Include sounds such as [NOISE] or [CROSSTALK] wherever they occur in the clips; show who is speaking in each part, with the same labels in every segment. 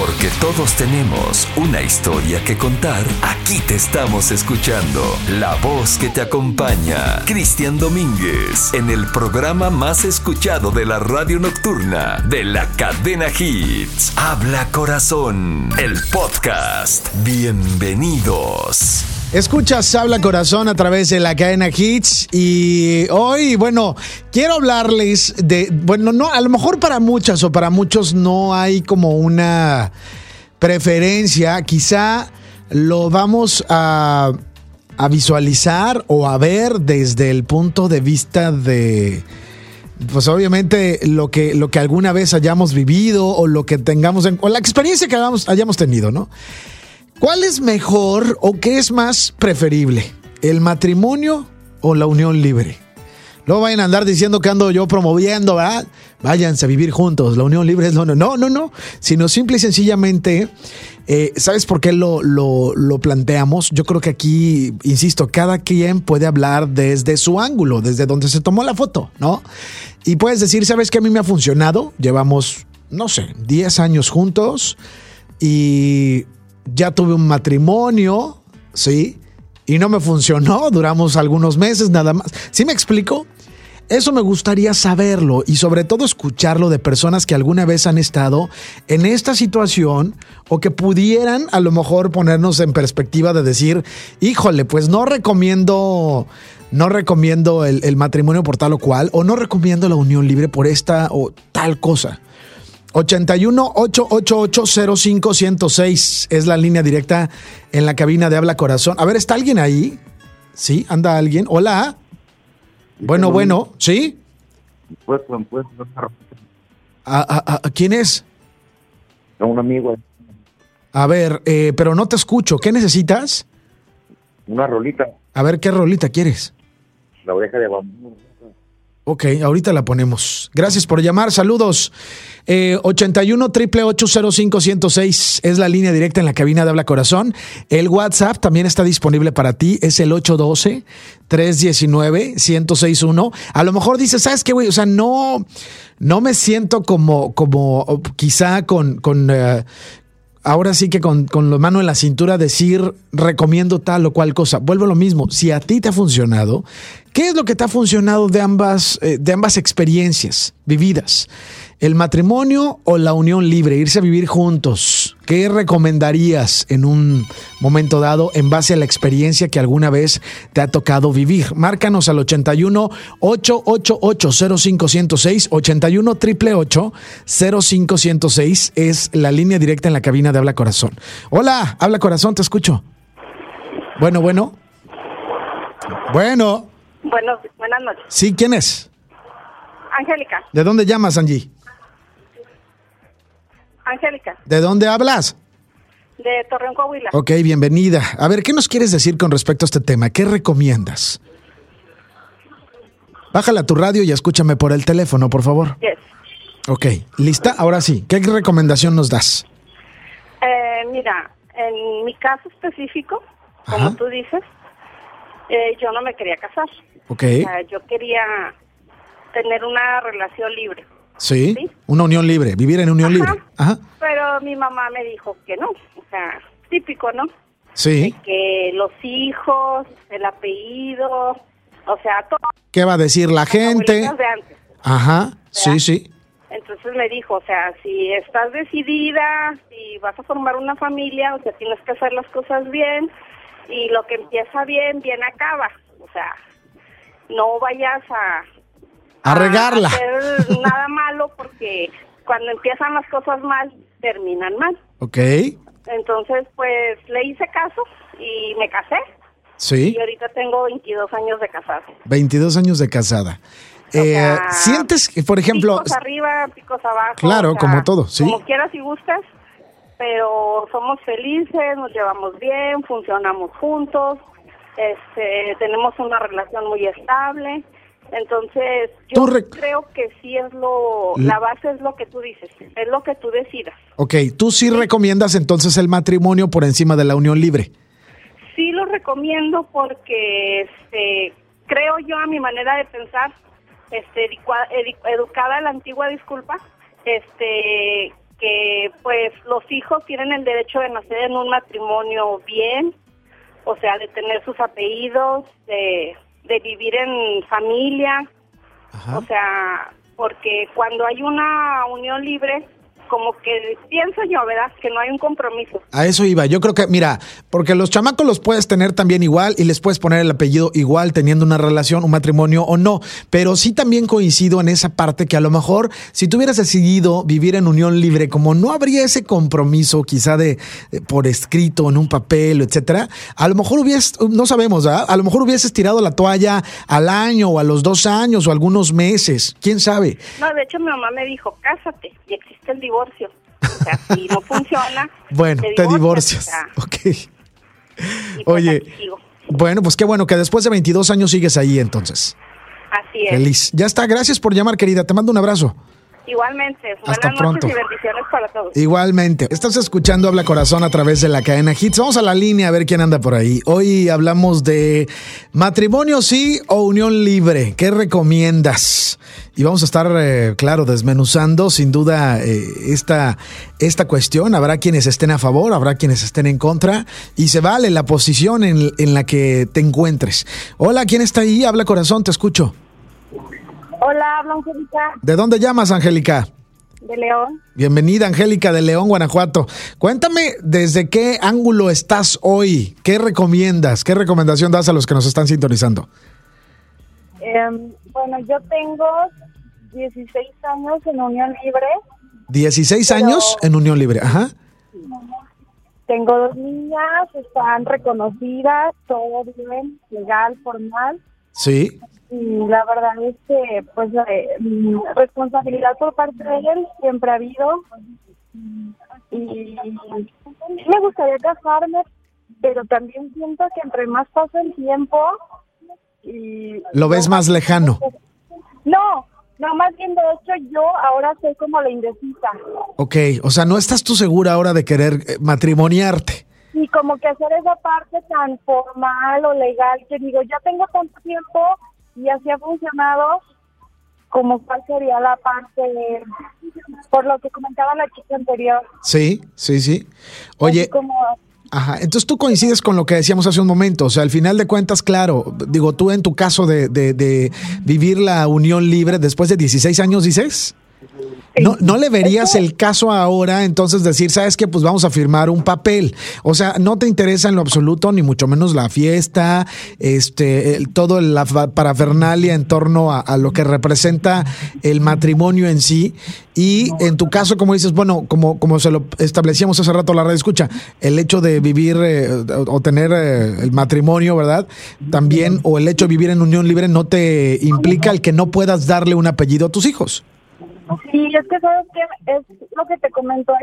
Speaker 1: Porque todos tenemos una historia que contar, aquí te estamos escuchando. La voz que te acompaña, Cristian Domínguez, en el programa más escuchado de la radio nocturna de la cadena Hits. Habla Corazón, el podcast. Bienvenidos.
Speaker 2: Escuchas Habla Corazón a través de la cadena Hits y hoy, bueno, quiero hablarles de, bueno, no, a lo mejor para muchas o para muchos no hay como una preferencia, quizá lo vamos a, a visualizar o a ver desde el punto de vista de, pues obviamente lo que, lo que alguna vez hayamos vivido o lo que tengamos, en, o la experiencia que hayamos, hayamos tenido, ¿no? ¿Cuál es mejor o qué es más preferible? ¿El matrimonio o la unión libre? No vayan a andar diciendo que ando yo promoviendo, ¿verdad? Váyanse a vivir juntos, la unión libre es lo no. No, no, no. Sino simple y sencillamente, eh, ¿sabes por qué lo, lo, lo, planteamos? Yo creo que aquí, insisto, cada quien puede hablar desde su ángulo, desde donde se tomó la foto, ¿no? Y puedes decir, ¿sabes qué a mí me ha funcionado? Llevamos, no sé, 10 años juntos y ya tuve un matrimonio, ¿sí? Y no me funcionó, duramos algunos meses nada más. ¿Sí me explico? Eso me gustaría saberlo y sobre todo escucharlo de personas que alguna vez han estado en esta situación o que pudieran a lo mejor ponernos en perspectiva de decir, híjole, pues no recomiendo, no recomiendo el, el matrimonio por tal o cual o no recomiendo la unión libre por esta o tal cosa. 81 888 106 es la línea directa en la cabina de Habla Corazón. A ver, ¿está alguien ahí? ¿Sí? ¿Anda alguien? Hola. Bueno, bueno, ¿sí?
Speaker 3: Pues, pues,
Speaker 2: ¿A, a, a quién es?
Speaker 3: A un amigo.
Speaker 2: A ver, eh, pero no te escucho. ¿Qué necesitas?
Speaker 3: Una rolita.
Speaker 2: A ver, ¿qué rolita quieres?
Speaker 3: La oreja de bambú.
Speaker 2: Ok, ahorita la ponemos. Gracias por llamar. Saludos. Eh, 81 888 106 es la línea directa en la cabina de Habla Corazón. El WhatsApp también está disponible para ti. Es el 812 319 1061. A lo mejor dices, ¿sabes qué, güey? O sea, no, no me siento como, como quizá con, con uh, ahora sí que con, con la mano en la cintura decir recomiendo tal o cual cosa. Vuelvo a lo mismo. Si a ti te ha funcionado, ¿qué es lo que te ha funcionado de ambas, eh, de ambas experiencias vividas? ¿El matrimonio o la unión libre? Irse a vivir juntos. ¿Qué recomendarías en un momento dado en base a la experiencia que alguna vez te ha tocado vivir? Márcanos al 81 888 0506 81 888 0506 es la línea directa en la cabina de Habla Corazón. Hola, Habla Corazón, te escucho. Bueno, bueno. Bueno.
Speaker 4: Bueno, buenas noches.
Speaker 2: Sí, ¿quién es?
Speaker 4: Angélica.
Speaker 2: ¿De dónde llamas, Angie?
Speaker 4: Angélica,
Speaker 2: ¿De dónde hablas?
Speaker 4: de Torreón, Coahuila.
Speaker 2: Ok, bienvenida. A ver, ¿qué nos quieres decir con respecto a este tema? ¿Qué recomiendas? Bájala a tu radio y escúchame por el teléfono, por favor.
Speaker 4: Yes.
Speaker 2: Ok, ¿lista? Ahora sí. ¿Qué recomendación nos das?
Speaker 4: Eh, mira, en mi caso específico, como
Speaker 2: Ajá.
Speaker 4: tú dices, eh, yo no me quería casar.
Speaker 2: Ok.
Speaker 4: O sea, yo quería tener una relación libre.
Speaker 2: Sí.
Speaker 4: ¿Sí?
Speaker 2: Una unión libre, vivir en unión
Speaker 4: Ajá.
Speaker 2: libre. Ajá.
Speaker 4: Pero mi mamá me dijo que no. O sea, típico, ¿no?
Speaker 2: Sí.
Speaker 4: Que los hijos, el apellido, o sea, todo.
Speaker 2: ¿Qué va a decir la gente?
Speaker 4: de antes.
Speaker 2: Ajá. Sí, sí.
Speaker 4: Entonces me dijo, o sea, si estás decidida, si vas a formar una familia, o sea, tienes que hacer las cosas bien y lo que empieza bien, bien acaba. O sea, no vayas a...
Speaker 2: A regarla.
Speaker 4: hacer [LAUGHS] nada malo porque cuando empiezan las cosas mal, terminan mal.
Speaker 2: Ok.
Speaker 4: Entonces, pues le hice caso y me casé.
Speaker 2: Sí.
Speaker 4: Y ahorita tengo 22 años de casada.
Speaker 2: 22 años de casada. Eh,
Speaker 4: sea,
Speaker 2: ¿Sientes que, por ejemplo,
Speaker 4: Picos arriba, picos abajo.
Speaker 2: Claro, como todo, sí.
Speaker 4: Como quieras y gustas, pero somos felices, nos llevamos bien, funcionamos juntos, este, tenemos una relación muy estable. Entonces, yo creo que sí es lo, la base es lo que tú dices, es lo que tú decidas.
Speaker 2: ok, tú sí recomiendas entonces el matrimonio por encima de la unión libre?
Speaker 4: Sí lo recomiendo porque este, creo yo a mi manera de pensar, este, educada a la antigua disculpa, este, que pues los hijos tienen el derecho de nacer en un matrimonio bien, o sea, de tener sus apellidos, de, de vivir en familia,
Speaker 2: Ajá.
Speaker 4: o sea, porque cuando hay una unión libre, como que pienso yo, ¿verdad? Que no hay un compromiso.
Speaker 2: A eso iba. Yo creo que, mira, porque los chamacos los puedes tener también igual y les puedes poner el apellido igual teniendo una relación, un matrimonio o no. Pero sí también coincido en esa parte que a lo mejor si tú hubieras decidido vivir en unión libre, como no habría ese compromiso quizá de, de por escrito en un papel, etcétera, a lo mejor hubieses, no sabemos, ¿verdad? A lo mejor hubieses tirado la toalla al año o a los dos años o algunos meses. ¿Quién sabe?
Speaker 4: No, de hecho mi mamá me dijo, cásate, y existe el divorcio. O sea, si no [LAUGHS] funciona,
Speaker 2: Bueno, te divorcias.
Speaker 4: sea, [LAUGHS]
Speaker 2: Ok.
Speaker 4: y pues
Speaker 2: Oye, bueno, pues qué bueno que después de 22 años sigues ahí entonces.
Speaker 4: Así es.
Speaker 2: Feliz. Ya está, gracias por llamar, querida. Te mando un abrazo.
Speaker 4: Igualmente,
Speaker 2: Hasta pronto.
Speaker 4: y bendiciones para todos.
Speaker 2: Igualmente. Estás escuchando Habla Corazón a través de la cadena Hits. Vamos a la línea a ver quién anda por ahí. Hoy hablamos de matrimonio sí o unión libre. ¿Qué recomiendas? Y vamos a estar, eh, claro, desmenuzando sin duda eh, esta, esta cuestión. Habrá quienes estén a favor, habrá quienes estén en contra y se vale la posición en, en la que te encuentres. Hola, ¿quién está ahí? Habla Corazón, te escucho.
Speaker 4: Hola, habla Angélica
Speaker 2: ¿De dónde llamas, Angélica?
Speaker 4: de León.
Speaker 2: Bienvenida, Angélica de León, Guanajuato. Cuéntame desde qué ángulo estás hoy. ¿Qué recomiendas? ¿Qué recomendación das a los que nos están sintonizando?
Speaker 5: Em, bueno, yo tengo 16 años en Unión Libre.
Speaker 2: 16
Speaker 5: Pero-
Speaker 2: años en Unión Libre. Ajá.
Speaker 5: Tengo dos niñas, están reconocidas, todo bien, legal, formal.
Speaker 2: Sí.
Speaker 5: Y la verdad es que, pues, eh, responsabilidad por parte de él siempre ha habido. Y me gustaría casarme, pero también siento que entre más pasa el tiempo y...
Speaker 2: Lo ves más lejano.
Speaker 5: No, no, más bien de hecho yo ahora soy como la indecisa.
Speaker 2: Ok. O sea, no estás tú segura ahora de querer eh, matrimoniarte.
Speaker 5: Y como que hacer esa parte tan formal o legal que digo, ya tengo tanto tiempo y así ha funcionado, como cuál sería la parte, de- por lo que comentaba la chica anterior.
Speaker 2: Sí, sí, sí.
Speaker 5: así
Speaker 2: Oye,
Speaker 5: Como,
Speaker 2: Ajá, entonces tú coincides con lo que decíamos hace un momento, o sea, al final de cuentas, claro, digo, tú en tu caso de, de, de vivir la unión libre después de 16 años, dices, ¿no, ¿no le verías el caso ahora entonces decir, sabes que pues vamos a firmar un papel? O sea, no te interesa en lo absoluto, ni mucho menos la fiesta, este, el- todo la parafernalia en torno a, a lo que representa el matrimonio en sí. Y en tu caso, como dices, bueno, como, como se lo establecíamos hace rato la red escucha, el hecho de vivir eh, o o tener eh, el matrimonio, ¿verdad? También, o el hecho de vivir en unión libre no te implica el que no puedas darle un apellido a tus hijos.
Speaker 5: Sí, es que sabes que es lo que te comento,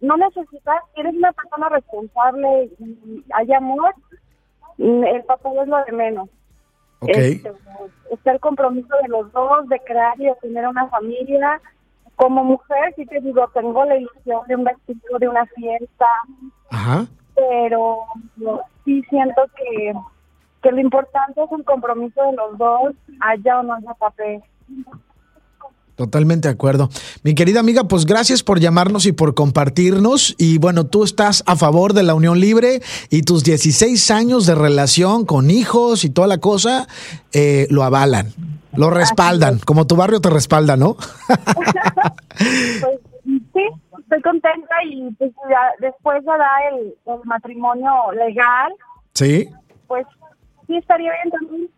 Speaker 5: no necesitas, si eres una persona responsable y hay amor, mm, el papel es lo de menos.
Speaker 2: Ok.
Speaker 5: Este, está el compromiso de los dos de crear y de tener una familia. Como mujer, sí te digo, tengo la ilusión de un vestido, de una fiesta,
Speaker 2: Ajá.
Speaker 5: pero yo sí siento que, que lo importante es el compromiso de los dos, haya o no haya papel.
Speaker 2: Totalmente de acuerdo. Mi querida amiga, pues gracias por llamarnos y por compartirnos. Y bueno, tú estás a favor de la unión libre y tus 16 años de relación con hijos y toda la cosa eh, lo avalan, lo respaldan, como tu barrio te respalda, ¿no? [LAUGHS]
Speaker 5: Pues sí, estoy contenta y pues ya después de dar el, el matrimonio legal,
Speaker 2: sí.
Speaker 5: pues sí estaría bien también.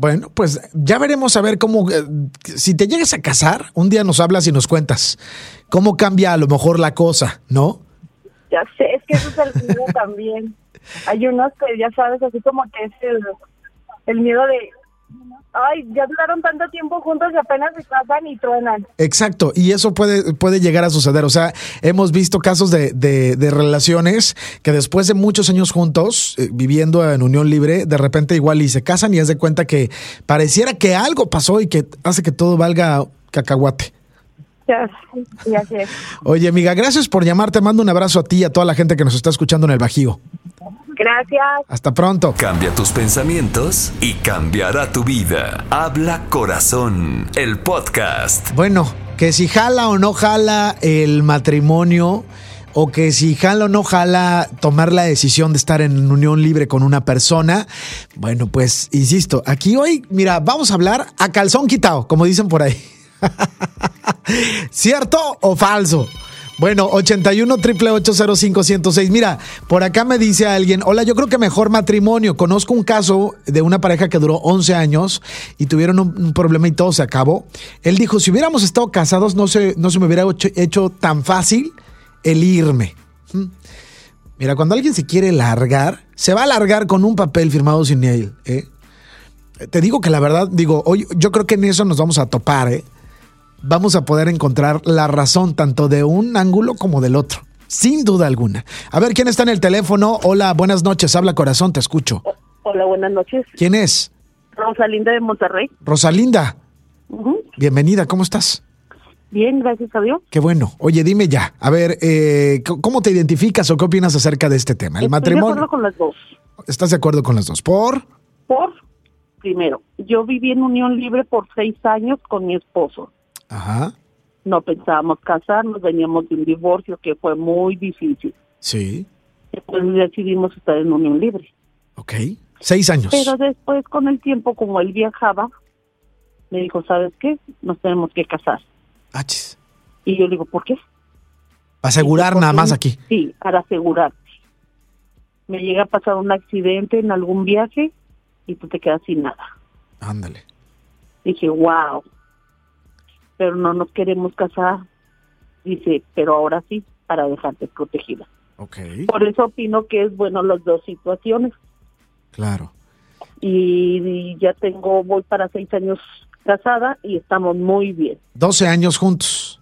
Speaker 2: Bueno, pues ya veremos a ver cómo, eh, si te llegas a casar, un día nos hablas y nos cuentas cómo cambia a lo mejor la cosa, ¿no?
Speaker 5: Ya sé, es que eso es el miedo también. Hay unos que ya sabes, así como que es el, el miedo de, ay, ya duraron tanto tiempo juntos y apenas se casan y truenan.
Speaker 2: Exacto, y eso puede, puede llegar a suceder. O sea, hemos visto casos de, de- de relaciones que después de muchos años juntos, eh, viviendo en unión libre, de repente igual y se casan y haz de cuenta que pareciera que algo pasó y que hace que todo valga cacahuate.
Speaker 5: Ya, sí, así es.
Speaker 2: Oye, amiga, gracias por llamar. Te mando un abrazo a ti y a toda la gente que nos está escuchando en el Bajío.
Speaker 5: Gracias.
Speaker 2: Hasta pronto.
Speaker 1: Cambia tus pensamientos y cambiará tu vida. Habla corazón, el podcast.
Speaker 2: Bueno, que si jala o no jala el matrimonio, o que si jala o no jala tomar la decisión de estar en unión libre con una persona, bueno, pues insisto, aquí hoy, mira, vamos a hablar a calzón quitado, como dicen por ahí. [LAUGHS] ¿Cierto o falso? Bueno, 81 888 106 Mira, por acá me dice alguien, hola, yo creo que mejor matrimonio. Conozco un caso de una pareja que duró 11 años y tuvieron un, problema y todo se acabó. Él dijo, si hubiéramos estado casados no se, no se me hubiera hecho, tan fácil el irme. ¿Mm? Mira, cuando alguien se quiere largar, se va a largar con un papel firmado sin él. ¿eh? Te digo que la verdad, digo, hoy yo creo que en eso nos vamos a topar, ¿eh? Vamos a poder encontrar la razón tanto de un ángulo como del otro. Sin duda alguna. A ver, ¿quién está en el teléfono? Hola, buenas noches. Habla corazón, te escucho.
Speaker 6: Hola, buenas noches.
Speaker 2: ¿Quién es?
Speaker 6: Rosalinda de Monterrey.
Speaker 2: Rosalinda. Bienvenida, ¿cómo estás?
Speaker 6: Bien, gracias a Dios.
Speaker 2: Qué bueno. Oye, dime ya. A ver, eh, ¿cómo te identificas o qué opinas acerca de este tema? El
Speaker 6: Estoy
Speaker 2: matrimonio.
Speaker 6: de acuerdo con las dos.
Speaker 2: ¿Estás de acuerdo con las dos? ¿Por?
Speaker 6: Por, primero, yo viví en unión libre por seis años con mi esposo.
Speaker 2: Ajá.
Speaker 6: No pensábamos casarnos, veníamos de un divorcio que fue muy difícil.
Speaker 2: Sí.
Speaker 6: Después decidimos estar en unión libre.
Speaker 2: Ok. Seis años.
Speaker 6: Pero después, con el tiempo, como él viajaba, me dijo, ¿sabes qué? Nos tenemos que casar.
Speaker 2: Achis.
Speaker 6: Y yo le digo, ¿por qué?
Speaker 2: Para asegurar nada más aquí.
Speaker 6: Sí, para asegurarte. Me llega a pasar un accidente en algún viaje y tú te quedas sin nada.
Speaker 2: Ándale.
Speaker 6: Dije, wow. Pero no nos queremos casar. Dice, pero ahora sí, para dejarte protegida.
Speaker 2: Ok.
Speaker 6: Por eso opino que es bueno las dos situaciones.
Speaker 2: Claro.
Speaker 6: Y, y ya tengo, voy para seis años casada y estamos muy bien.
Speaker 2: 12 años juntos.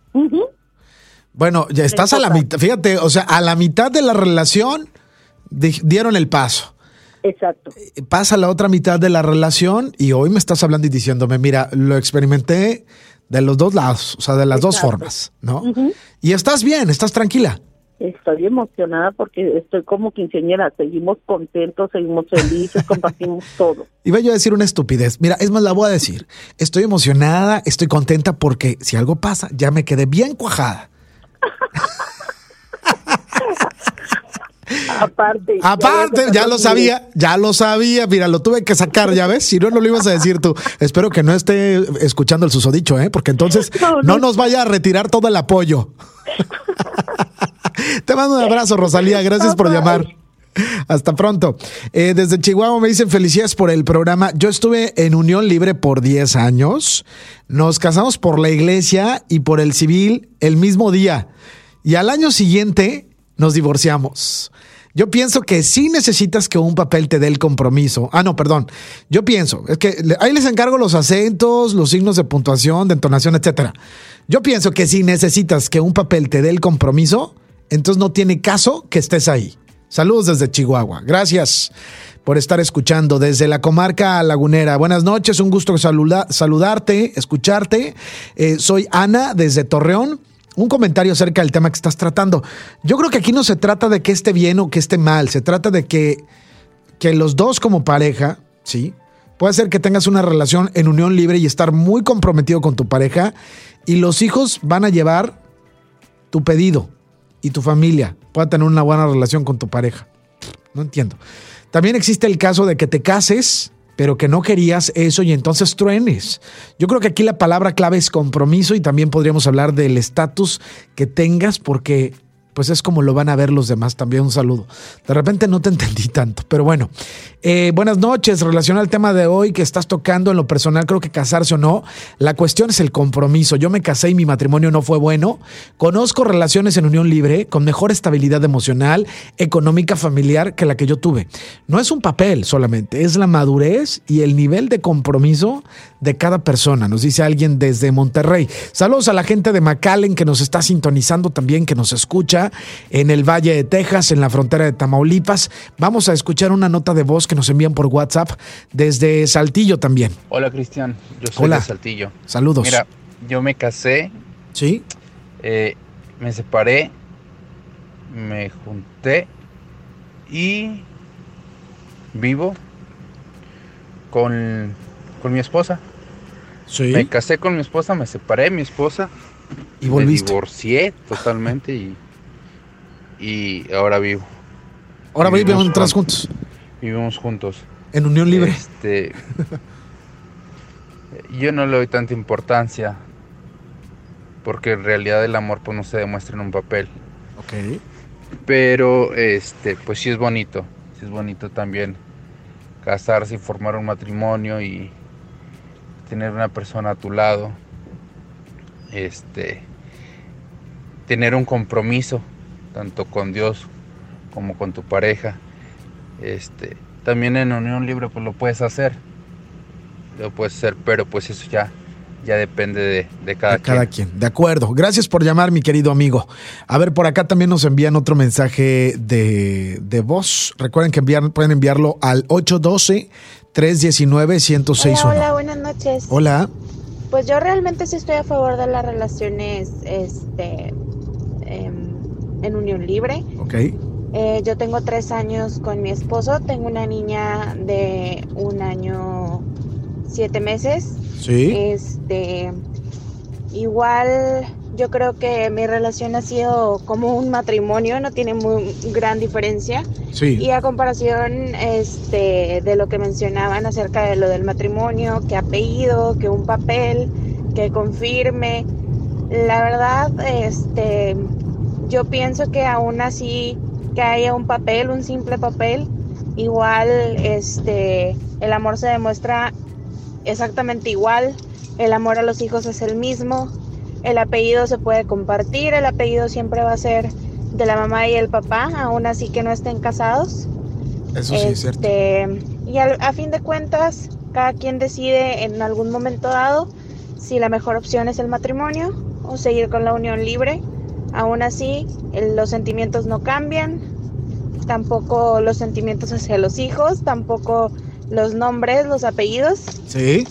Speaker 2: Bueno, ya estás a la mitad, fíjate, o sea, a la mitad de la relación di- dieron el paso.
Speaker 6: Exacto.
Speaker 2: Pasa la otra mitad de la relación y hoy me estás hablando y diciéndome, mira, lo experimenté de los dos lados, o sea, de las dos formas, ¿no? Y estás bien, estás tranquila.
Speaker 6: Estoy emocionada porque estoy como quinceañera. Seguimos contentos, seguimos felices, [LAUGHS] compartimos todo.
Speaker 2: Iba yo a decir una estupidez. Mira, es más, la voy a decir. Estoy emocionada, estoy contenta porque si algo pasa, ya me quedé bien cuajada. [LAUGHS]
Speaker 6: Aparte.
Speaker 2: Aparte, ya lo sabía, ya lo sabía. Mira, lo tuve que sacar, ya ves. Si no, no lo ibas a decir tú. Espero que no esté escuchando el susodicho, ¿eh? Porque entonces [LAUGHS]
Speaker 6: No,
Speaker 2: no,
Speaker 6: no.
Speaker 2: nos vaya a retirar todo el apoyo. [LAUGHS] Te mando un abrazo, Rosalía. Gracias por llamar. Hasta pronto. Eh, desde Chihuahua me dicen felicidades por el programa. Yo estuve en unión libre por 10 años. Nos casamos por la iglesia y por el civil el mismo día. Y al año siguiente nos divorciamos. Yo pienso que sí necesitas que un papel te dé el compromiso. Ah, no, perdón. Yo pienso, es que ahí les encargo los acentos, los signos de puntuación, de entonación, etcétera. Yo pienso que si necesitas que un papel te dé el compromiso, entonces no tiene caso que estés ahí. Saludos desde Chihuahua. Gracias por estar escuchando desde la comarca lagunera. Buenas noches, un gusto saluda- saludarte, escucharte. Eh, soy Ana desde Torreón. Un comentario acerca del tema que estás tratando. Yo creo que aquí no se trata de que esté bien o que esté mal, se trata de que, que los dos como pareja, ¿sí? Puede ser que tengas una relación en unión libre y estar muy comprometido con tu pareja y los hijos van a llevar tu pedido y tu familia pueda tener una buena relación con tu pareja. No entiendo. También existe el caso de que te cases, pero que no querías eso y entonces truenes. Yo creo que aquí la palabra clave es compromiso y también podríamos hablar del estatus que tengas porque pues es como lo van a ver los demás. También un saludo. De repente no te entendí tanto, pero bueno. Eh, buenas noches. Relacionado al tema de hoy que estás tocando en lo personal, creo que casarse o no, la cuestión es el compromiso. Yo me casé y mi matrimonio no fue bueno. Conozco relaciones en unión libre con mejor estabilidad emocional, económica, familiar que la que yo tuve. No es un papel solamente, es la madurez y el nivel de compromiso de cada persona, nos dice alguien desde Monterrey. Saludos a la gente de McAllen que nos está sintonizando también, que nos escucha en el Valle de Texas, en la frontera de Tamaulipas. Vamos a escuchar una nota de voz que nos envían por WhatsApp desde Saltillo también.
Speaker 7: Hola Cristian, yo soy
Speaker 2: Hola.
Speaker 7: de Saltillo.
Speaker 2: Saludos.
Speaker 7: Mira, yo me casé,
Speaker 2: ¿Sí?
Speaker 7: eh, me separé, me junté y vivo con, con mi esposa.
Speaker 2: Sí.
Speaker 7: Me casé con mi esposa, me separé de mi esposa
Speaker 2: Y
Speaker 7: Me
Speaker 2: volviste.
Speaker 7: divorcié totalmente y, y ahora vivo.
Speaker 2: Ahora
Speaker 7: vivimos juntos.
Speaker 2: juntos.
Speaker 7: Vivimos juntos.
Speaker 2: En unión libre.
Speaker 7: Este, [LAUGHS] yo no le doy tanta importancia porque en realidad el amor pues no se demuestra en un papel.
Speaker 2: Ok.
Speaker 7: Pero este, pues sí es bonito. Sí es bonito también casarse y formar un matrimonio y tener una persona a tu lado. Este tener un compromiso tanto con Dios como con tu pareja. Este, también en unión libre pues lo puedes hacer. Lo puedes hacer, pero pues eso ya ya depende de, de cada,
Speaker 2: De cada
Speaker 7: quien.
Speaker 2: quien. De acuerdo. Gracias por llamar, mi querido amigo. A ver, por acá también nos envían otro mensaje de, de voz. Recuerden que enviar, pueden enviarlo al 812-319-1061.
Speaker 8: Hola, hola, buenas noches.
Speaker 2: Hola.
Speaker 8: Pues yo realmente sí estoy a favor de las relaciones este, em, en unión libre.
Speaker 2: Ok.
Speaker 8: Eh, yo tengo tres años con mi esposo, tengo una niña de un año siete meses.
Speaker 2: Sí.
Speaker 8: Este, igual yo creo que mi relación ha sido como un matrimonio, no tiene muy gran diferencia.
Speaker 2: Sí.
Speaker 8: Y a comparación este, de lo que mencionaban acerca de lo del matrimonio, que apellido, que un papel, que confirme, la verdad, este, yo pienso que aún así que haya un papel, un simple papel, igual este, el amor se demuestra exactamente igual, el amor a los hijos es el mismo, el apellido se puede compartir, el apellido siempre va a ser de la mamá y el papá, aún así que no estén casados.
Speaker 2: Eso sí es cierto.
Speaker 8: Este, y al- a fin de cuentas, cada quien decide en algún momento dado si la mejor opción es el matrimonio o seguir con la unión libre. Aún así, los sentimientos no cambian, tampoco los sentimientos hacia los hijos, tampoco los nombres, los apellidos.
Speaker 2: Sí.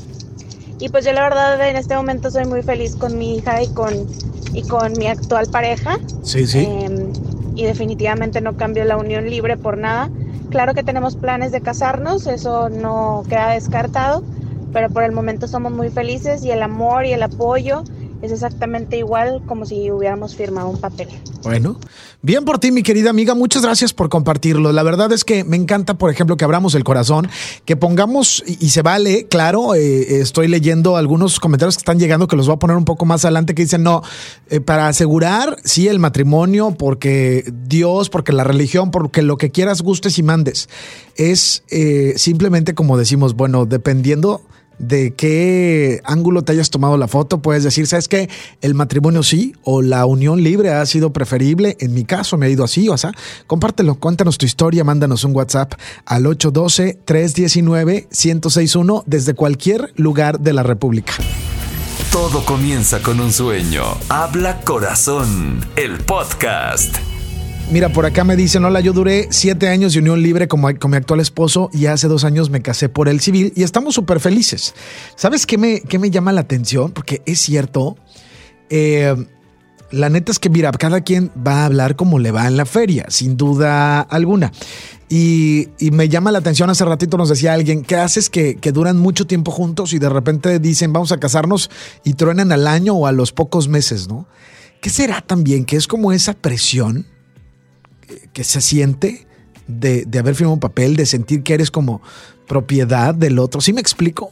Speaker 8: Y pues yo la verdad en este momento soy muy feliz con mi hija y con, y con mi actual pareja.
Speaker 2: Sí, sí.
Speaker 8: Eh, y definitivamente no cambio la unión libre por nada. Claro que tenemos planes de casarnos, eso no queda descartado, pero por el momento somos muy felices y el amor y el apoyo es exactamente igual como si hubiéramos firmado un papel.
Speaker 2: Bueno, bien por ti, mi querida amiga. Muchas gracias por compartirlo. La verdad es que me encanta, por ejemplo, que abramos el corazón, que pongamos, y, se vale, claro, eh, estoy leyendo algunos comentarios que están llegando que los voy a poner un poco más adelante, que dicen, no, eh, para asegurar, sí, el matrimonio, porque Dios, porque la religión, porque lo que quieras, gustes y mandes. Es eh, simplemente como decimos, bueno, dependiendo de qué ángulo te hayas tomado la foto, puedes decir, ¿sabes qué? El matrimonio sí o la unión libre ha sido preferible. En mi caso me ha ido así, o sea, compártelo, cuéntanos tu historia, mándanos un WhatsApp al 812-319-1061 desde cualquier lugar de la República.
Speaker 1: Todo comienza con un sueño. Habla Corazón, el podcast.
Speaker 2: Mira, por acá me dicen, hola, yo duré siete años de unión libre como, con mi actual esposo y hace dos años me casé por el civil y estamos súper felices. ¿Sabes qué me, qué me llama la atención? Porque es cierto, eh, la neta es que, mira, cada quien va a hablar como le va en la feria, sin duda alguna. Y, y me llama la atención, hace ratito nos decía alguien, ¿qué haces que, que duran mucho tiempo juntos y de repente dicen vamos a casarnos y truenan al año o a los pocos meses, ¿no? ¿Qué será también? Que es como esa presión que se siente de, de, haber firmado un papel, de sentir que eres como propiedad del otro. ¿Sí me explico?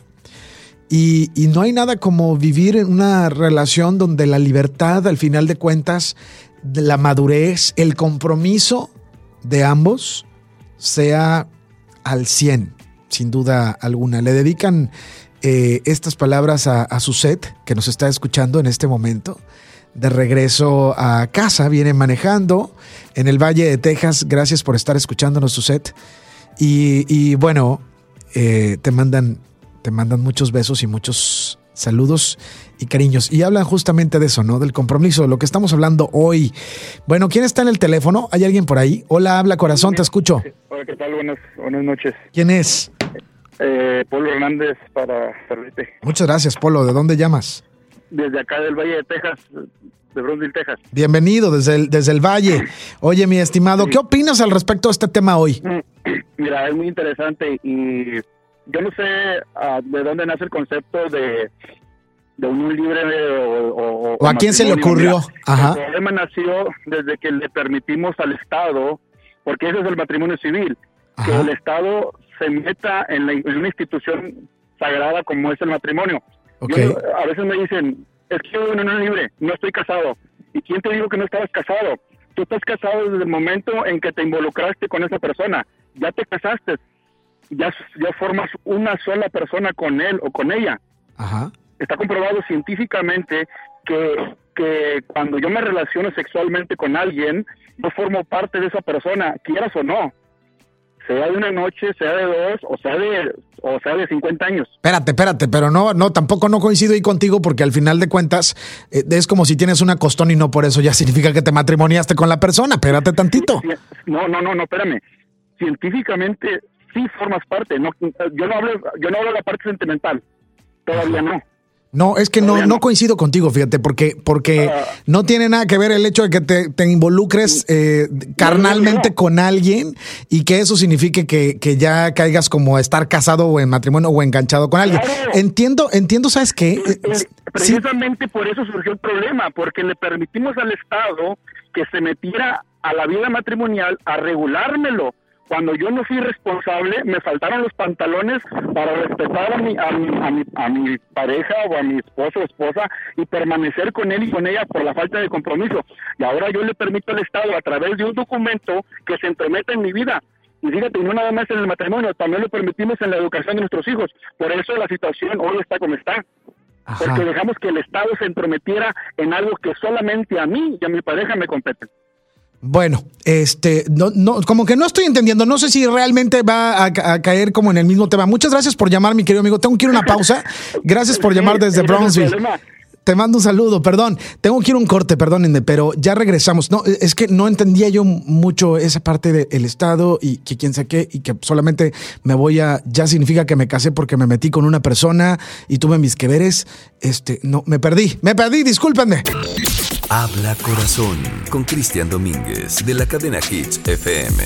Speaker 2: Y, y, no hay nada como vivir en una relación donde la libertad, al final de cuentas, la madurez, el compromiso de ambos sea al 100, sin duda alguna. Le dedican eh, estas palabras a, a Suset, que nos está escuchando en este momento de regreso a casa, viene manejando en el Valle de Texas. Gracias por estar escuchándonos, Suset. Y, y bueno, eh, te mandan, te mandan muchos besos y muchos saludos y cariños. Y hablan justamente de eso, ¿no? Del compromiso, de lo que estamos hablando hoy. Bueno, ¿quién está en el teléfono? ¿Hay alguien por ahí? Hola, habla corazón, te escucho.
Speaker 9: Hola, ¿qué tal? Buenas, buenas noches.
Speaker 2: ¿Quién es?
Speaker 9: Eh, Polo Hernández para servirte.
Speaker 2: Muchas gracias, Polo. ¿De dónde llamas?
Speaker 9: Desde acá del Valle de Texas, de Brownsville, Texas.
Speaker 2: Bienvenido desde el, desde el Valle. Oye, mi estimado, ¿qué opinas al respecto de este tema hoy?
Speaker 9: Mira, es muy interesante y yo no sé uh, de dónde nace el concepto de, de unión libre o,
Speaker 2: o, a quién se le ocurrió.
Speaker 9: Ajá. El problema nació desde que le permitimos al Estado, porque ese es el matrimonio civil, que el Estado se meta en, una institución sagrada como es el matrimonio. A veces me dicen, es que yo no libre, no estoy casado. ¿Y quién te dijo que no estabas casado? Tú estás casado desde el momento en que te involucraste con esa persona. Ya te casaste. Ya, ya formas una sola persona con él o con ella.
Speaker 2: Ajá.
Speaker 9: Está comprobado científicamente que, que cuando yo me relaciono sexualmente con alguien, yo formo parte de esa persona, quieras o no sea de una noche, sea de dos, o sea de, o sea de 50 años.
Speaker 2: Espérate, espérate, pero no, no, tampoco no coincido ahí contigo porque al final de cuentas eh, es como si tienes una costón y no por eso ya [LAUGHS] significa que te matrimoniaste con la persona. Espérate tantito.
Speaker 9: No, no, no, no, espérame. Científicamente sí formas parte. No, yo no hablo, yo no hablo de la parte sentimental. Todavía no.
Speaker 2: No, es que no, no coincido contigo, fíjate, porque, porque ah. no tiene nada que ver el hecho de que te, involucres eh, carnalmente con alguien y que eso signifique que, que, ya caigas como estar casado o en matrimonio o enganchado con alguien. Entiendo, entiendo, ¿sabes qué?
Speaker 9: Precisamente por eso surgió el problema, porque le permitimos al Estado que se metiera a la vida matrimonial a regulármelo cuando yo no fui responsable, me faltaron los pantalones para respetar a mi, a mi, a mi, pareja o a mi esposo o esposa y permanecer con él y con ella por la falta de compromiso. Y ahora yo le permito al Estado, a través de un documento, que se entrometa en mi vida. Y fíjate, no nada más en el matrimonio, también lo permitimos en la educación de nuestros hijos. Por eso la situación hoy está como está. Porque dejamos que el Estado se entrometiera en algo que solamente a mí y a mi pareja me compete.
Speaker 2: Bueno, este, no, no, como que no estoy entendiendo. No sé si realmente va a, caer como en el mismo tema. Muchas gracias por llamar, mi querido amigo. Tengo que ir a una pausa. Gracias por llamar desde [LAUGHS] Brownsville. Te mando un saludo, perdón. Tengo que ir a un corte, perdónenme, pero ya regresamos. No, es que no entendía yo mucho esa parte del Estado y que quién saqué y que solamente me voy a. Ya significa que me casé porque me metí con una persona y tuve mis que veres. Este, no, me perdí, me perdí, discúlpenme.
Speaker 1: Habla Corazón con Cristian Domínguez de la cadena Hits FM.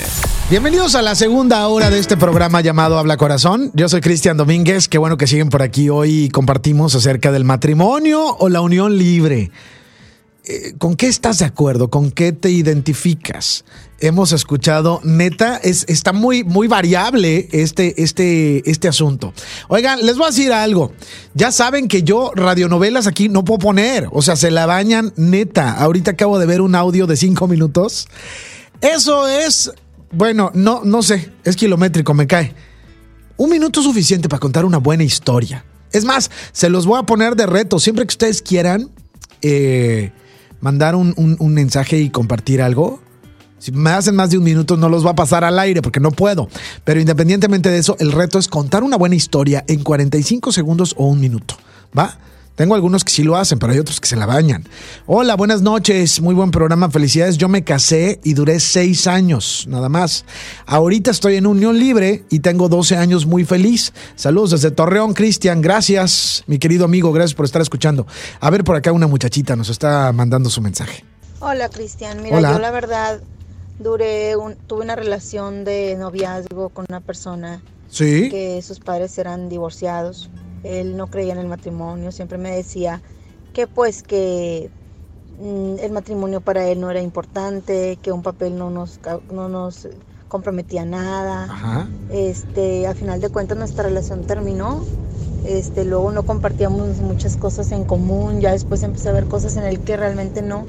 Speaker 2: Bienvenidos a la segunda hora de este programa llamado Habla Corazón. Yo soy Cristian Domínguez. Qué bueno que siguen por aquí. Hoy compartimos acerca del matrimonio o la unión libre. Eh, ¿Con qué estás de acuerdo? ¿Con qué te identificas? hemos escuchado, neta, es, está muy, muy variable este, este, este asunto. Oigan, les voy a decir algo. Ya saben que yo radionovelas aquí no puedo poner. O sea, se la bañan neta. Ahorita acabo de ver un audio de cinco minutos. Eso es, bueno, no, no sé, es kilométrico, me cae. Un minuto suficiente para contar una buena historia. Es más, se los voy a poner de reto. Siempre que ustedes quieran eh, mandar un, un mensaje y compartir algo, si me hacen más de un minuto no los va a pasar al aire porque no puedo. Pero independientemente de eso, el reto es contar una buena historia en 45 segundos o un minuto. ¿Va? Tengo algunos que sí lo hacen, pero hay otros que se la bañan. Hola, buenas noches, muy buen programa, felicidades. Yo me casé y duré seis años, nada más. Ahorita estoy en unión libre y tengo 12 años muy feliz. Saludos desde Torreón, Cristian, gracias, mi querido amigo, gracias por estar escuchando. A ver, por acá una muchachita nos está mandando su mensaje.
Speaker 10: Hola, Cristian, mira, yo la verdad duré un, tuve una relación de noviazgo con una persona que sus padres eran divorciados. Él no creía en el matrimonio, siempre me decía que pues que mm, el matrimonio para él no era importante, que un papel no nos, no nos comprometía nada. Este, al final de cuentas nuestra relación terminó. Este, luego no compartíamos muchas cosas en común, ya después empecé a ver cosas en él que realmente no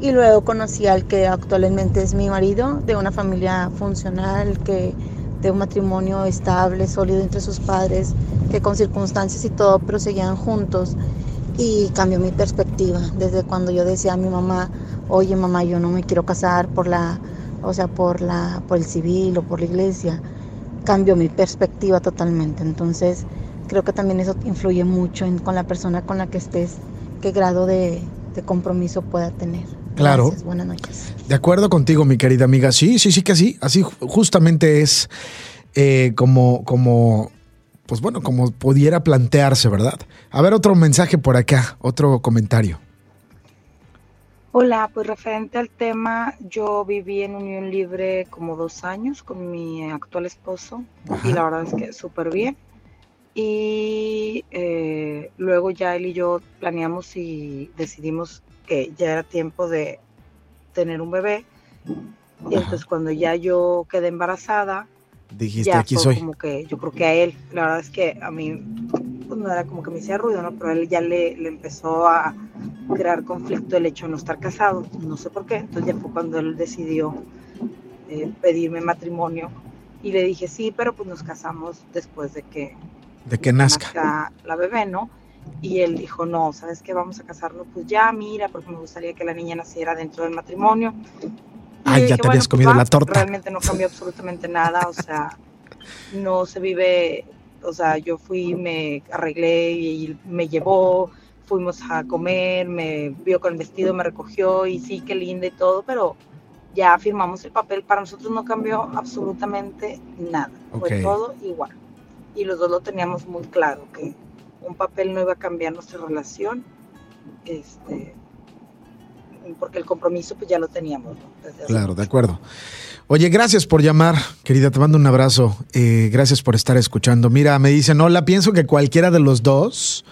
Speaker 10: y luego conocí al que actualmente es mi marido, de una familia funcional, que de un matrimonio estable, sólido entre sus padres, que con circunstancias y todo, pero seguían juntos. Y cambió mi perspectiva. Desde cuando yo decía a mi mamá, oye mamá, yo no me quiero casar por la, o sea, por la, por el civil o por la iglesia, cambió mi perspectiva totalmente. Entonces, creo que también eso influye mucho en, con la persona con la que estés, qué grado de, de compromiso pueda tener.
Speaker 2: Claro.
Speaker 10: buenas noches.
Speaker 2: De acuerdo contigo, mi querida amiga. Sí, sí, sí que sí. Así justamente es eh, como, como, pues bueno, como pudiera plantearse, ¿verdad? A ver, otro mensaje por acá, otro comentario.
Speaker 11: Hola, pues referente al tema, yo viví en unión libre como dos años con mi actual esposo y la verdad es que súper bien. Y eh, luego ya él y yo planeamos y decidimos que ya era tiempo de tener un bebé. Y entonces cuando ya yo quedé embarazada,
Speaker 2: dijiste aquí soy.
Speaker 11: Como que yo creo que a él, la verdad es que a mí pues no era como que me hacía ruido, ¿no? Pero él ya le, le empezó a crear conflicto el hecho de no estar casado, no sé por qué. Entonces ya fue cuando él decidió eh, pedirme matrimonio y le dije sí, pero pues nos casamos después de que
Speaker 2: de que nazca.
Speaker 11: la bebé, ¿no? Y él dijo, no, ¿sabes qué? Vamos a casarnos, pues ya, mira, porque me gustaría que la niña naciera dentro del matrimonio.
Speaker 2: Ay, ya te habías pues comido la torta.
Speaker 11: Realmente no cambió absolutamente nada, o sea, no se vive, o sea, yo fui, me arreglé y me llevó, fuimos a comer, me vio con el vestido, me recogió y sí, qué linda y todo, pero ya firmamos el papel, para nosotros no cambió absolutamente nada, fue todo igual. Y los dos lo teníamos muy claro, que un papel no iba a cambiar nuestra relación, este, porque el compromiso pues ya lo teníamos.
Speaker 2: claro, de acuerdo. Oye, gracias por llamar, querida, te mando un abrazo. Eh, gracias por estar escuchando. Mira, me dicen, hola, pienso que cualquiera de los dos,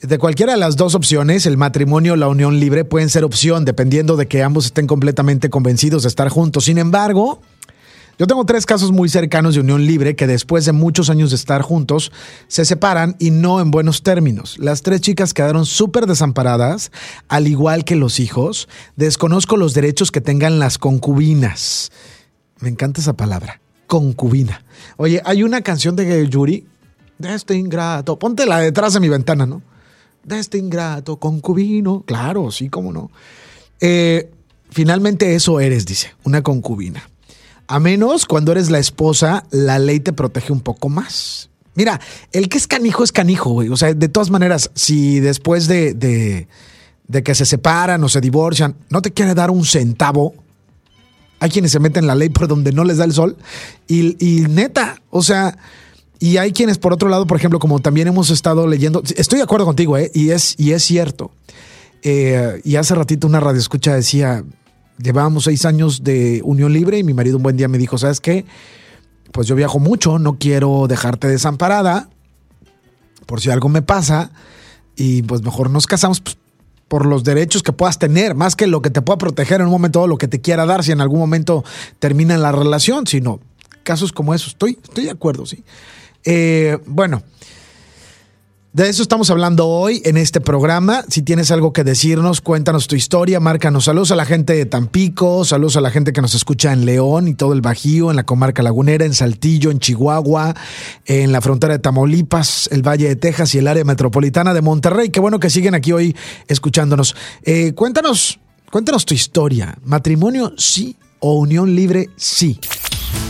Speaker 2: de cualquiera de las dos opciones, el matrimonio o la unión libre, pueden ser opción, dependiendo de que ambos estén completamente convencidos de estar juntos. Sin embargo, yo tengo tres casos muy cercanos de unión libre que después de muchos años de estar juntos se separan y no en buenos términos. Las tres chicas quedaron súper desamparadas, al igual que los hijos. Desconozco los derechos que tengan las concubinas. Me encanta esa palabra, concubina. Oye, hay una canción de Yuri, de este ingrato, la detrás de mi ventana, ¿no? De este ingrato, concubino. Claro, sí, cómo no. Eh, finalmente eso eres, dice, una concubina. A menos cuando eres la esposa, la ley te protege un poco más. Mira, el que es canijo es canijo, güey. O sea, de todas maneras, si después de, de, que se separan o se divorcian, no te quiere dar un centavo, hay quienes se meten la ley por donde no les da el sol. Y, neta, o sea, y hay quienes por otro lado, por ejemplo, como también hemos estado leyendo, estoy de acuerdo contigo, ¿eh? y, es, y es cierto. Eh, y hace ratito una radio escucha decía, llevábamos seis años de unión libre y mi marido un buen día me dijo, ¿sabes qué? Pues yo viajo mucho, no quiero dejarte desamparada por si algo me pasa y pues mejor nos casamos pues, por los derechos que puedas tener, más que lo que te pueda proteger en un momento o lo que te quiera dar si en algún momento termina la relación, sino casos como esos. Estoy, estoy de acuerdo, sí. Eh, bueno. De eso estamos hablando hoy en este programa. Si tienes algo que decirnos, cuéntanos tu historia, márcanos. Saludos a la gente de Tampico, saludos a la gente que nos escucha en León y todo el Bajío, en la comarca lagunera, en Saltillo, en Chihuahua, en la frontera de Tamaulipas, el Valle de Texas y el área metropolitana de Monterrey. Qué bueno que siguen aquí hoy escuchándonos. Eh, cuéntanos, cuéntanos tu historia. ¿Matrimonio sí o unión libre sí?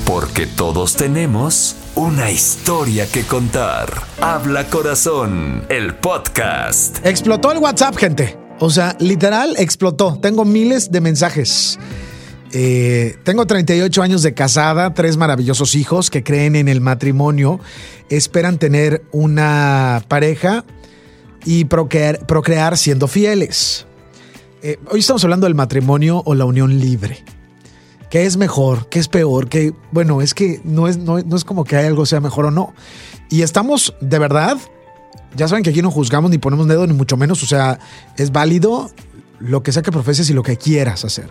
Speaker 1: Porque todos tenemos una historia que contar. Habla Corazón, el podcast.
Speaker 2: Explotó el WhatsApp, gente. O sea, literal explotó. Tengo miles de mensajes. Eh, tengo 38 años de casada, tres maravillosos hijos que creen en el matrimonio, esperan tener una pareja y procrear, siendo fieles. Eh, hoy estamos hablando del matrimonio o la unión libre qué es mejor, qué es peor, que bueno, es que no es, no, es como que algo sea mejor o no. Y estamos de verdad, ya saben que aquí no juzgamos ni ponemos dedo, ni mucho menos, o sea, es válido lo que sea que profeses y lo que quieras hacer.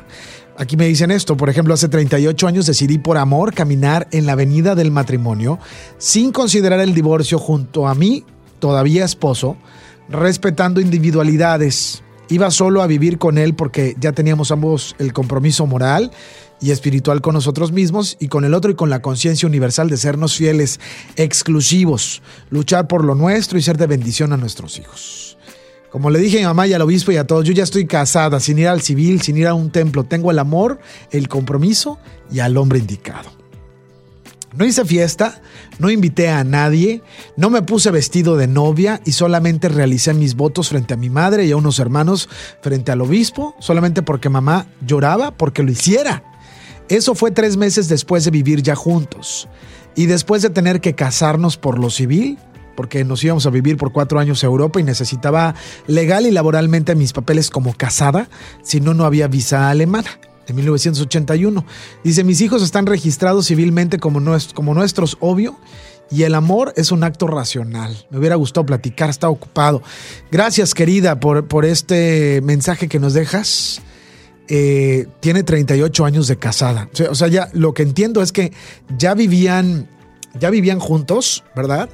Speaker 2: Aquí me dicen esto, por ejemplo, hace 38 años decidí por amor caminar en la avenida del matrimonio sin considerar el divorcio junto a mí, todavía esposo, respetando individualidades. Iba solo a vivir con él porque ya teníamos ambos el compromiso moral y espiritual con nosotros mismos y con el otro y con la conciencia universal de sernos fieles, exclusivos, luchar por lo nuestro y ser de bendición a nuestros hijos. Como le dije a mi mamá y al obispo y a todos, yo ya estoy casada, sin ir al civil, sin ir a un templo. Tengo el amor, el compromiso y al hombre indicado. No hice fiesta, no invité a nadie, no me puse vestido de novia y solamente realicé mis votos frente a mi madre y a unos hermanos frente al obispo, solamente porque mamá lloraba porque lo hiciera. Eso fue tres meses después de vivir ya juntos. Y después de tener que casarnos por lo civil, porque nos íbamos a vivir por cuatro años a Europa y necesitaba legal y laboralmente mis papeles como casada, si no, no había visa alemana. En 1981. Dice, mis hijos están registrados civilmente como, como nuestros, obvio, y el amor es un acto racional. Me hubiera gustado platicar, está ocupado. Gracias, querida, por, por este mensaje que nos dejas. Eh, tiene 38 años de casada. O sea, ya lo que entiendo es que ya vivían, ya vivían juntos, ¿verdad?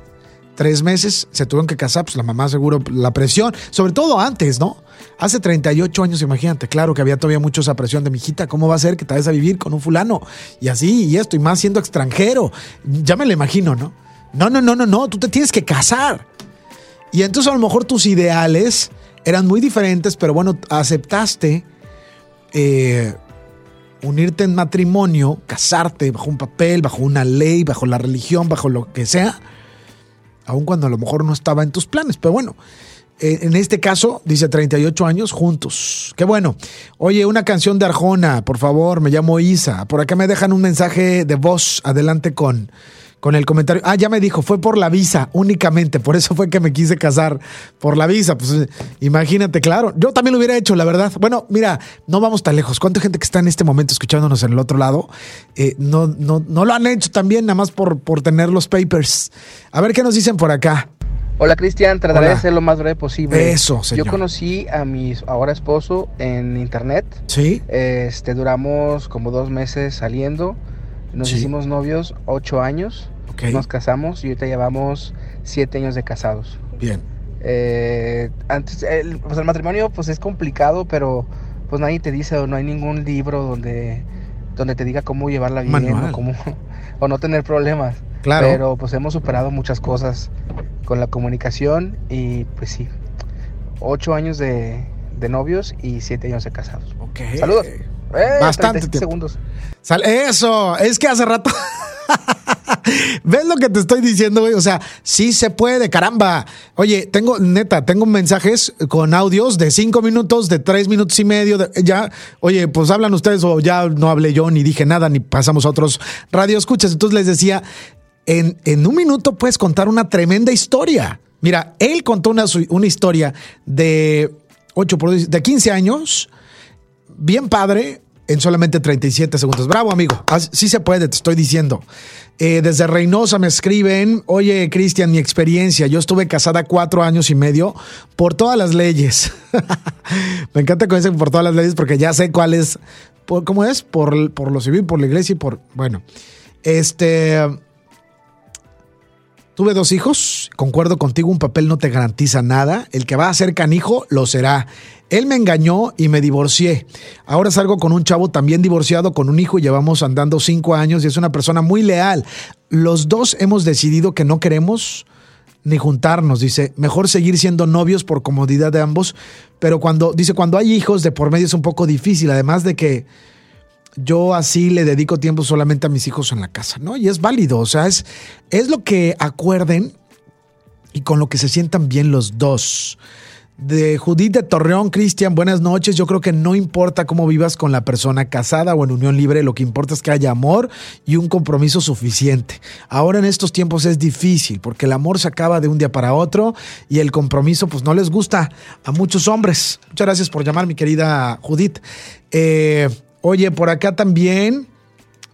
Speaker 2: Tres meses, se tuvieron que casar, pues la mamá seguro la presión, sobre todo antes, ¿no? Hace 38 años, imagínate, claro que había todavía mucho esa presión de mi hijita, ¿cómo va a ser que te vayas a vivir con un fulano? Y así, y esto, y más siendo extranjero. Ya me lo imagino, ¿no? No, no, no, no, no, tú te tienes que casar. Y entonces a lo mejor tus ideales eran muy diferentes, pero bueno, aceptaste eh, unirte en matrimonio, casarte bajo un papel, bajo una ley, bajo la religión, bajo lo que sea, aun cuando a lo mejor no estaba en tus planes. Pero bueno, en este caso, dice 38 años juntos. Qué bueno. Oye, una canción de Arjona, por favor, me llamo Isa. Por acá me dejan un mensaje de voz. Adelante con con el comentario. Ah, ya me dijo, fue por la visa únicamente, por eso fue que me quise casar por la visa. Pues imagínate, claro. Yo también lo hubiera hecho, la verdad. Bueno, mira, no vamos tan lejos. ¿Cuánta gente que está en este momento escuchándonos en el otro lado eh, no, no, no lo han hecho también, nada más por, por tener los papers? A ver qué nos dicen por acá.
Speaker 12: Hola Cristian, trataré de ser lo más breve posible.
Speaker 2: Eso, señor.
Speaker 12: Yo conocí a mi ahora esposo en internet.
Speaker 2: Sí.
Speaker 12: Este, duramos como dos meses saliendo. Nos hicimos novios ocho años. Nos casamos y ahorita llevamos siete años de casados.
Speaker 2: Bien.
Speaker 12: Eh, antes, el, pues el matrimonio pues es complicado, pero pues nadie te dice o no hay ningún libro donde, donde te diga cómo llevarla bien o, cómo, o no tener problemas.
Speaker 2: Claro.
Speaker 12: Pero pues hemos superado muchas cosas con la comunicación y pues sí, ocho años de, novios y siete años de casados.
Speaker 2: Ok.
Speaker 12: Saludos.
Speaker 2: Eh, Bastante
Speaker 12: segundos.
Speaker 2: Eso, es que hace rato [LAUGHS] ¿Ves lo que te estoy diciendo, güey? O sea, sí se puede, caramba. Oye, tengo, neta, tengo mensajes con audios de cinco minutos, de tres minutos y medio. ya, oye, pues hablan ustedes o ya no hablé yo, ni dije nada, ni pasamos a otros radio escuchas. Entonces les decía, en, en un minuto puedes contar una tremenda historia. Mira, él contó una, una historia de 8 por de 15 años, bien padre, en solamente 37 segundos. Bravo, amigo. Sí se puede, te estoy diciendo. Eh, desde Reynosa me escriben, oye, Cristian, mi experiencia, yo estuve casada cuatro años y medio por todas las leyes. [LAUGHS] me encanta que por todas las leyes porque ya sé cuál es, ¿cómo es? Por, por lo civil, por la iglesia y por, bueno, este... Tuve dos hijos, concuerdo contigo, un papel no te garantiza nada. El que va a ser canijo lo será. Él me engañó y me divorcié. Ahora salgo con un chavo también divorciado, con un hijo, y llevamos andando cinco años y es una persona muy leal. Los dos hemos decidido que no queremos ni juntarnos, dice, mejor seguir siendo novios por comodidad de ambos, pero cuando, dice, cuando hay hijos de por medio es un poco difícil, además de que yo así le dedico tiempo solamente a mis hijos en la casa, ¿no? Y es válido, o sea, es, es lo que acuerden y con lo que se sientan bien los dos. De Judith de Torreón, Cristian, buenas noches. Yo creo que no importa cómo vivas con la persona casada o en unión libre, lo que importa es que haya amor y un compromiso suficiente. Ahora en estos tiempos es difícil porque el amor se acaba de un día para otro y el compromiso pues no les gusta a muchos hombres. Muchas gracias por llamar, mi querida Judith. Eh, Oye, por acá también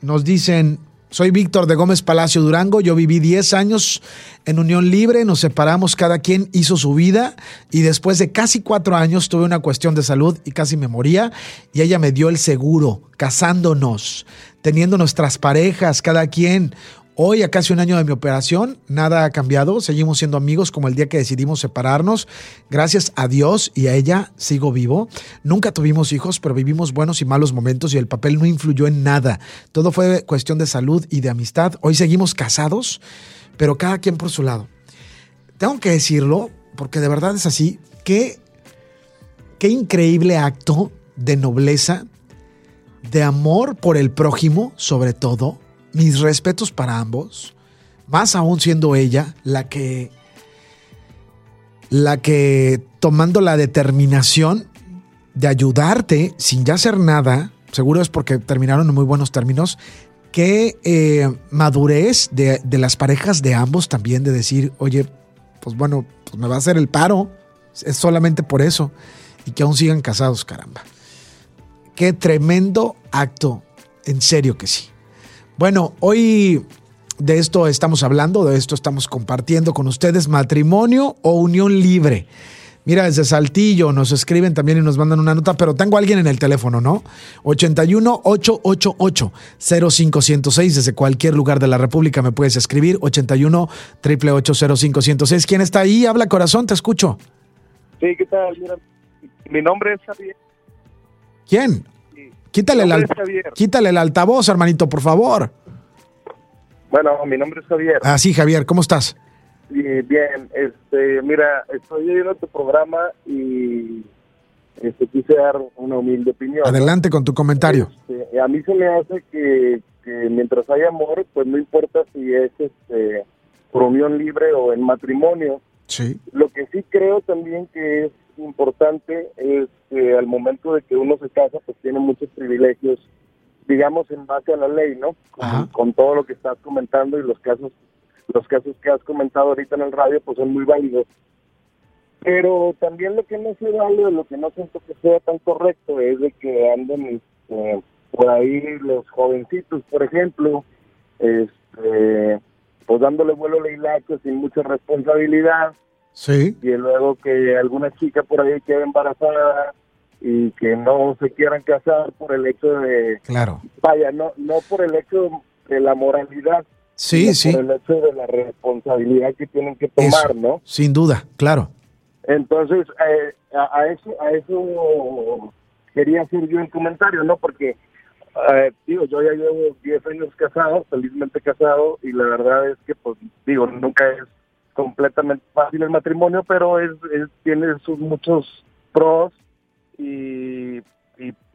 Speaker 2: nos dicen, soy Víctor de Gómez Palacio Durango, yo viví 10 años en unión libre, nos separamos, cada quien hizo su vida y después de casi cuatro años tuve una cuestión de salud y casi me moría y ella me dio el seguro, casándonos, teniendo nuestras parejas, cada quien Hoy, a casi un año de mi operación, nada ha cambiado. Seguimos siendo amigos como el día que decidimos separarnos. Gracias a Dios y a ella sigo vivo. Nunca tuvimos hijos, pero vivimos buenos y malos momentos y el papel no influyó en nada. Todo fue cuestión de salud y de amistad. Hoy seguimos casados, pero cada quien por su lado. Tengo que decirlo, porque de verdad es así. Qué, qué increíble acto de nobleza, de amor por el prójimo, sobre todo mis respetos para ambos, más aún siendo ella la que la que tomando la determinación de ayudarte sin ya hacer nada, seguro es porque terminaron en muy buenos términos, que eh, madurez de, de, las parejas de ambos también de decir, oye, pues bueno, pues me va a hacer el paro, es solamente por eso, y que aún sigan casados, caramba. Qué tremendo acto, en serio que sí. Bueno, hoy de esto estamos hablando, de esto estamos compartiendo con ustedes, matrimonio o unión libre. Mira, desde Saltillo nos escriben también y nos mandan una nota, pero tengo a alguien en el teléfono, ¿no? 81-888-0506. Desde cualquier lugar de la República me puedes escribir. 81-888-0506. ¿Quién está ahí? Habla corazón, te escucho.
Speaker 13: Sí, ¿qué tal? Mira, mi nombre es Javier.
Speaker 2: ¿Quién? Quítale, el quítale el altavoz, hermanito, por favor.
Speaker 13: Bueno, mi nombre es Javier.
Speaker 2: Ah, sí, Javier, ¿cómo estás?
Speaker 13: bien, este, mira, estoy viendo tu programa y este, quise dar una humilde opinión.
Speaker 2: Adelante con tu comentario.
Speaker 13: Este, a mí se me hace que, mientras hay amor, pues no importa si es este, por unión libre o en matrimonio.
Speaker 2: Sí.
Speaker 13: Lo que sí creo también que es importante es que al momento de que uno se casa, pues tiene muchos privilegios, digamos, en base a la ley, ¿no? con todo lo que estás comentando y los casos los casos que has comentado ahorita en el radio pues son muy válidos. Pero también lo que no se vale, lo que no siento que sea tan correcto es de que anden este, por ahí los jovencitos, por ejemplo, este, pues dándole vuelo a la hilacha sin mucha responsabilidad.
Speaker 2: Sí.
Speaker 13: Y luego que alguna chica por ahí quede embarazada y que no se quieran casar por el hecho de...
Speaker 2: Claro.
Speaker 13: Vaya, no, no por el hecho de la moralidad,
Speaker 2: Sí, sí.
Speaker 13: Por el hecho de la responsabilidad que tienen que tomar, ¿no?
Speaker 2: Sin duda, claro.
Speaker 13: Entonces, eh, a, eso a eso quería hacer yo el comentario, ¿no? Porque, eh, digo, yo ya llevo 10 años casado, felizmente casado, y la verdad es que, pues, digo, nunca es completamente fácil el matrimonio, pero es, tiene sus muchos pros y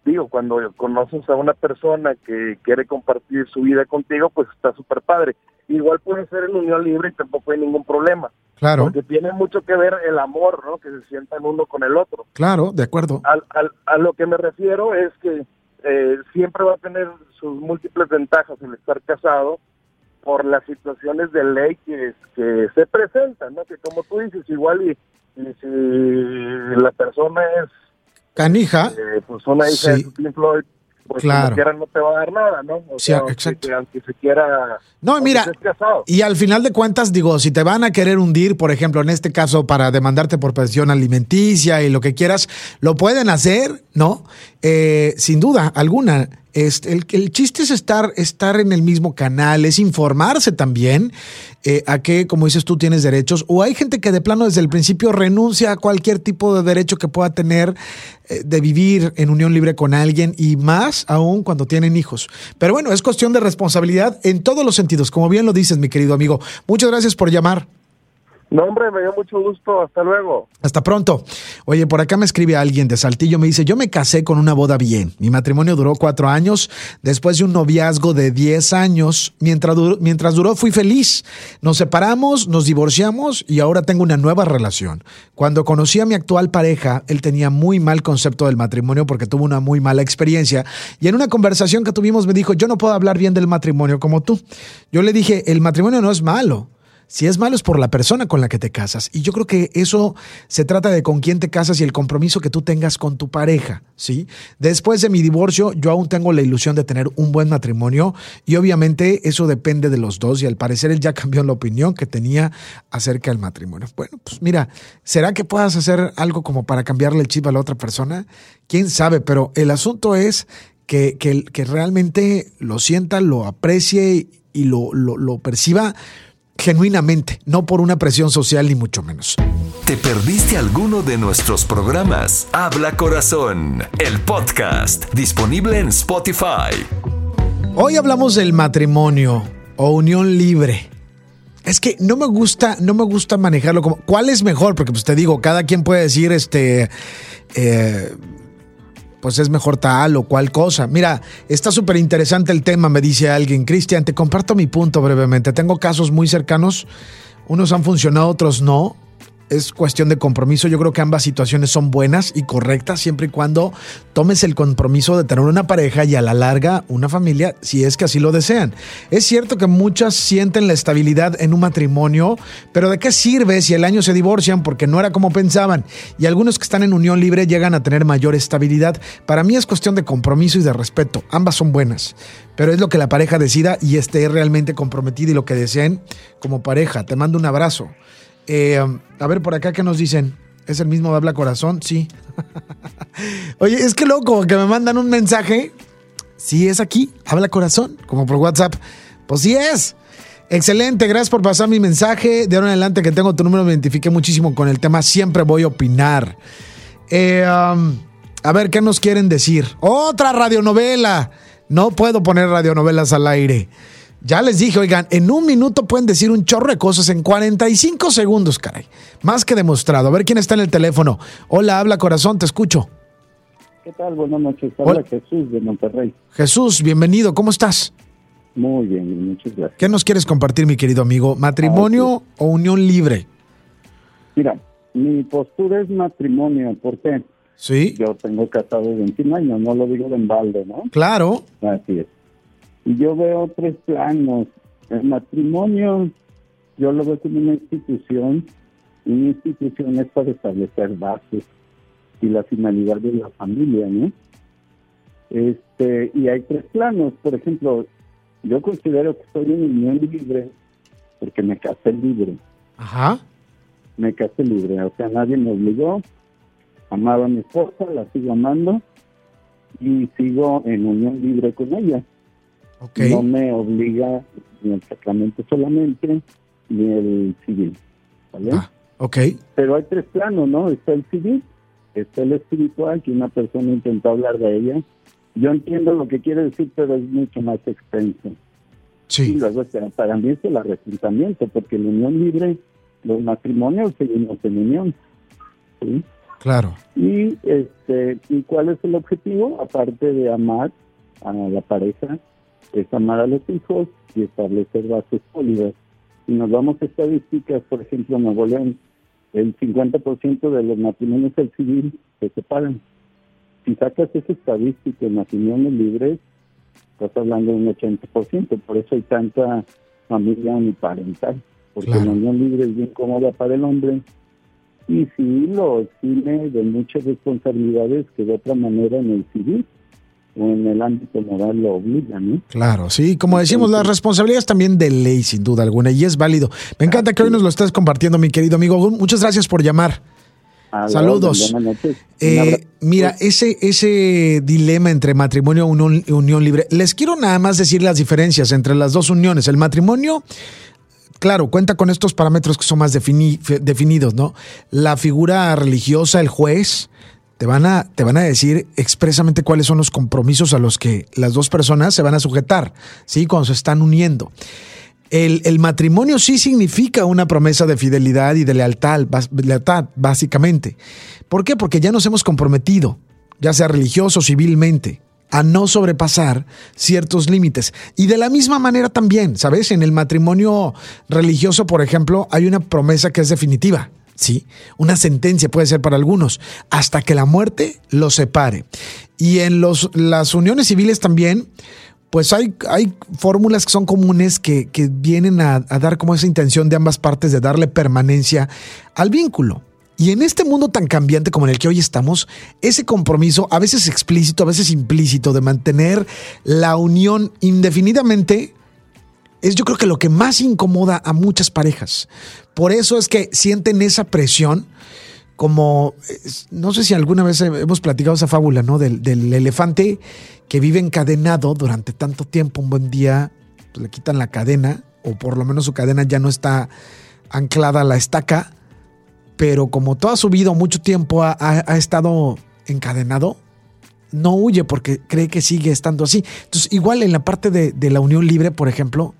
Speaker 13: digo, cuando conoces a una persona que quiere compartir su vida contigo, pues está súper padre. Igual puede ser en unión libre y tampoco hay ningún problema.
Speaker 2: Claro.
Speaker 13: Porque tiene mucho que ver el amor, ¿no? Que se sientan uno con el otro.
Speaker 2: Claro, de acuerdo.
Speaker 13: a lo que me refiero es que eh, siempre va a tener sus múltiples ventajas el estar casado por las situaciones de ley que, que se presentan, ¿no? Que como tú dices, igual y si la persona es
Speaker 2: Canija.
Speaker 13: Eh, pues una hija de Pink Floyd, pues claro. quiera no te va a dar nada, ¿no? O
Speaker 2: sí, exacto.
Speaker 13: Aunque, se quiera...
Speaker 2: No, mira, y al final de cuentas, digo, si te van a querer hundir, por ejemplo, en este caso, para demandarte por pensión alimenticia y lo que quieras, lo pueden hacer, ¿no? Eh, sin duda alguna. Este, el, el, chiste es estar, estar en el mismo canal, es informarse también eh, a qué, como dices tú, tienes derechos. O hay gente que de plano desde el principio renuncia a cualquier tipo de derecho que pueda tener eh, de vivir en unión libre con alguien y más aún cuando tienen hijos. Pero bueno, es cuestión de responsabilidad en todos los sentidos, como bien lo dices, mi querido amigo. Muchas gracias por llamar.
Speaker 13: No, hombre, me dio mucho gusto. Hasta luego.
Speaker 2: Hasta pronto. Oye, por acá me escribe alguien de Saltillo. Me dice: Yo me casé con una boda bien. Mi matrimonio duró cuatro años después de un noviazgo de diez años. Mientras duró, mientras duró, fui feliz. Nos separamos, nos divorciamos y ahora tengo una nueva relación. Cuando conocí a mi actual pareja, él tenía muy mal concepto del matrimonio porque tuvo una muy mala experiencia. Y en una conversación que tuvimos me dijo: Yo no puedo hablar bien del matrimonio como tú. Yo le dije: El matrimonio no es malo. Si es malo es por la persona con la que te casas. Y yo creo que eso se trata de con quién te casas y el compromiso que tú tengas con tu pareja, ¿sí? Después de mi divorcio, yo aún tengo la ilusión de tener un buen matrimonio y obviamente eso depende de los dos y al parecer él ya [LAUGHS] cambió la opinión que tenía acerca del matrimonio. Bueno, pues mira, ¿será que puedas hacer algo como para cambiarle el chip a la otra persona? ¿Quién sabe? Pero el asunto es que, que, realmente lo sienta, lo aprecie y lo, lo, lo perciba genuinamente, no por una presión social ni mucho menos.
Speaker 1: ¿Te perdiste alguno de nuestros programas? Habla Corazón, el podcast, disponible en Spotify.
Speaker 2: Hoy hablamos del matrimonio o unión libre. Es que no me gusta, no me gusta manejarlo como cuál es mejor, porque pues te digo, cada quien puede decir este eh, pues es mejor tal o cual cosa. Mira, está súper interesante el tema, me dice alguien. Cristian, te comparto mi punto brevemente. Tengo casos muy cercanos, unos han funcionado, otros no. Es cuestión de compromiso. Yo creo que ambas situaciones son buenas y correctas siempre y cuando tomes el compromiso de tener una pareja y a la larga una familia, si es que así lo desean. Es cierto que muchas sienten la estabilidad en un matrimonio, pero ¿de qué sirve si el año se divorcian porque no era como pensaban? Y algunos que están en unión libre llegan a tener mayor estabilidad. Para mí es cuestión de compromiso y de respeto. Ambas son buenas, pero es lo que la pareja decida y esté realmente comprometida y lo que deseen como pareja. Te mando un abrazo. Eh, a ver, por acá, ¿qué nos dicen? ¿Es el mismo de Habla Corazón? Sí. [LAUGHS] Oye, es que loco, que me mandan un mensaje. Sí, es aquí, Habla Corazón, como por WhatsApp. Pues sí es. Excelente, gracias por pasar mi mensaje. De ahora en adelante que tengo tu número, me identifiqué muchísimo con el tema. Siempre voy a opinar. Eh, um, a ver, ¿qué nos quieren decir? Otra radionovela. No puedo poner radionovelas al aire. Ya les dije, oigan, en un minuto pueden decir un chorro de cosas, en 45 segundos, caray. Más que demostrado. A ver quién está en el teléfono. Hola, habla corazón, te escucho.
Speaker 14: ¿Qué tal? Buenas noches. Habla Jesús de Monterrey.
Speaker 2: Jesús, bienvenido. ¿Cómo estás?
Speaker 14: Muy bien, muchas gracias.
Speaker 2: ¿Qué nos quieres compartir, mi querido amigo? ¿Matrimonio ah, o unión libre?
Speaker 14: Mira, mi postura es matrimonio. ¿Por qué?
Speaker 2: Sí.
Speaker 14: Yo tengo casado 21 años, no lo digo de embalde, ¿no?
Speaker 2: Claro.
Speaker 14: Así es. Y yo veo tres planos. El matrimonio, yo lo veo como una institución. Una institución es para establecer bases y la finalidad de la familia, ¿no? Este, y hay tres planos. Por ejemplo, yo considero que soy un unión libre porque me casé libre.
Speaker 2: Ajá.
Speaker 14: Me casé libre. O sea, nadie me obligó. Amaba a mi esposa, la sigo amando y sigo en unión libre con ella. No me obliga ni el sacramento solamente, ni el civil. ¿Vale?
Speaker 2: Ah, ok.
Speaker 14: Pero hay tres planos, ¿no? Está el civil, está el espiritual, que una persona intentó hablar de ella. Yo entiendo lo que quiere decir, pero es mucho más extenso.
Speaker 2: Sí.
Speaker 14: Y luego para mí es el arrepentimiento, porque la unión libre, los matrimonios seguimos en unión. ¿sí?
Speaker 2: Claro.
Speaker 14: Y, este, ¿Y cuál es el objetivo? Aparte de amar a la pareja, es amar a los hijos y establecer bases sólidas. Si nos vamos a estadísticas, por ejemplo, en Nuevo León, el 50% de los matrimonios del civil se separan. Si sacas esa estadística en matrimonios libres, estás hablando de un 80%, por eso hay tanta familia uniparental, porque la unión libre es bien cómoda para el hombre y sí lo exime de muchas responsabilidades que de otra manera en el civil en el ámbito moral lo obligan, ¿no?
Speaker 2: Claro, sí, como decimos, las responsabilidades también de ley, sin duda alguna, y es válido. Me encanta que hoy nos lo estés compartiendo, mi querido amigo. Muchas gracias por llamar. Saludos. Eh, mira, ese, ese dilema entre matrimonio y unión, libre, les quiero nada más decir las diferencias entre las dos uniones. El matrimonio claro, cuenta con estos parámetros que son más definidos, ¿no? La figura religiosa, el juez, te van, a, te van a decir expresamente cuáles son los compromisos a los que las dos personas se van a sujetar, ¿sí? Cuando se están uniendo. El, el matrimonio sí significa una promesa de fidelidad y de lealtad, básicamente. ¿Por qué? Porque ya nos hemos comprometido, ya sea religioso o civilmente, a no sobrepasar ciertos límites. Y de la misma manera también, ¿sabes? En el matrimonio religioso, por ejemplo, hay una promesa que es definitiva. ¿Sí? Una sentencia puede ser para algunos, hasta que la muerte los separe. Y en los, las uniones civiles también, pues hay, hay fórmulas que son comunes que, vienen a, a, dar como esa intención de ambas partes de darle permanencia al vínculo. Y en este mundo tan cambiante como en el que hoy estamos, ese compromiso, a veces explícito, a veces implícito, de mantener la unión indefinidamente, es yo creo que lo que más incomoda a muchas parejas. Por eso es que sienten esa presión como, no sé si alguna vez hemos platicado esa fábula, ¿no? Del, elefante que vive encadenado durante tanto tiempo, un buen día pues, le quitan la cadena, o por lo menos su cadena ya no está anclada a la estaca, pero como toda su vida, mucho tiempo ha, estado encadenado, no huye porque cree que sigue estando así. Entonces, igual en la parte de, de la unión libre, por ejemplo,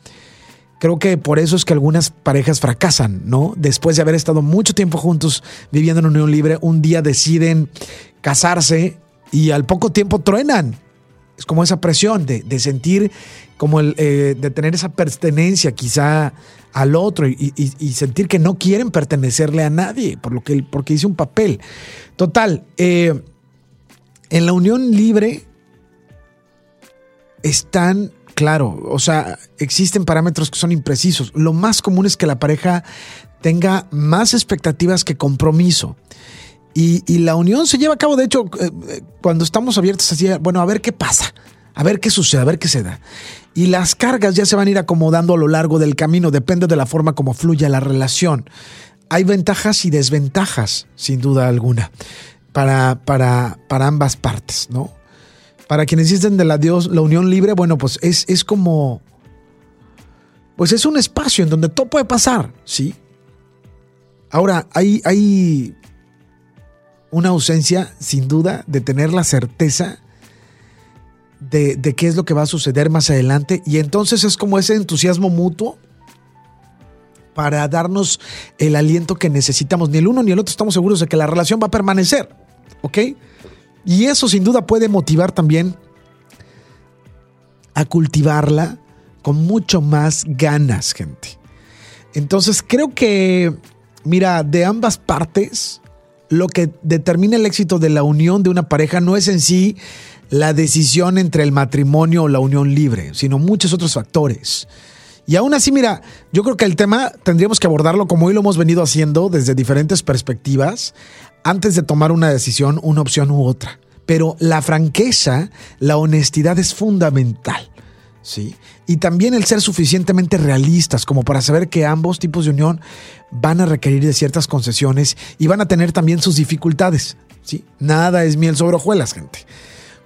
Speaker 2: Creo que por eso es que algunas parejas fracasan, ¿no? Después de haber estado mucho tiempo juntos viviendo en unión libre, un día deciden casarse y al poco tiempo truenan. Es como esa presión de, sentir, como el, eh, de tener esa pertenencia quizá al otro y, sentir que no quieren pertenecerle a nadie por lo que, porque hice un papel. Total, eh, en la unión libre están, claro, o sea, existen parámetros que son imprecisos. Lo más común es que la pareja tenga más expectativas que compromiso. Y, la unión se lleva a cabo, de hecho, eh, eh, cuando estamos abiertos así, bueno, a ver qué pasa, a ver qué sucede, a ver qué se da. Y las cargas ya se van a ir acomodando a lo largo del camino, depende de la forma como fluya la relación. Hay ventajas y desventajas, sin duda alguna, para, para, para ambas partes, ¿no? Para quienes dicen de la, Dios, la unión libre, bueno, pues es, es como, pues es un espacio en donde todo puede pasar, ¿sí? Ahora, hay, hay una ausencia, sin duda, de tener la certeza de, qué es lo que va a suceder más adelante. Y entonces es como ese entusiasmo mutuo para darnos el aliento que necesitamos. Ni el uno ni el otro estamos seguros de que la relación va a permanecer. ¿Ok? Y eso sin duda puede motivar también a cultivarla con mucho más ganas, gente. Entonces creo que, mira, de ambas partes, lo que determina el éxito de la unión de una pareja no es en sí la decisión entre el matrimonio o la unión libre, sino muchos otros factores. Y aún así, mira, yo creo que el tema tendríamos que abordarlo como hoy lo hemos venido haciendo desde diferentes perspectivas, antes de tomar una decisión, una opción u otra. Pero la franqueza, la honestidad es fundamental. ¿sí? Y también el ser suficientemente realistas como para saber que ambos tipos de unión van a requerir de ciertas concesiones y van a tener también sus dificultades. ¿sí? Nada es miel sobre hojuelas, gente.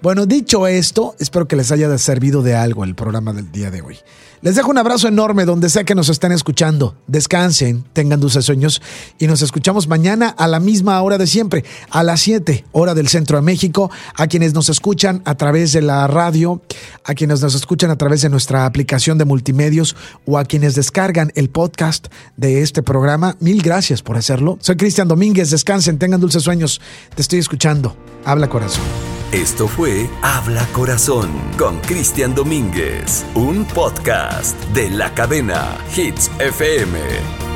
Speaker 2: Bueno, dicho esto, espero que les haya servido de algo el programa del día de hoy. Les dejo un abrazo enorme donde sea que nos estén escuchando. Descansen, tengan dulces sueños y nos escuchamos mañana a la misma hora de siempre, a las 7 hora del centro de México. A quienes nos escuchan a través de la radio, a quienes nos escuchan a través de nuestra aplicación de multimedios o a quienes descargan el podcast de este programa, mil gracias por hacerlo. Soy Cristian Domínguez, descansen, tengan dulces sueños. Te estoy escuchando. Habla corazón.
Speaker 1: Esto fue Habla Corazón con Cristian Domínguez, un podcast de la cadena Hits FM.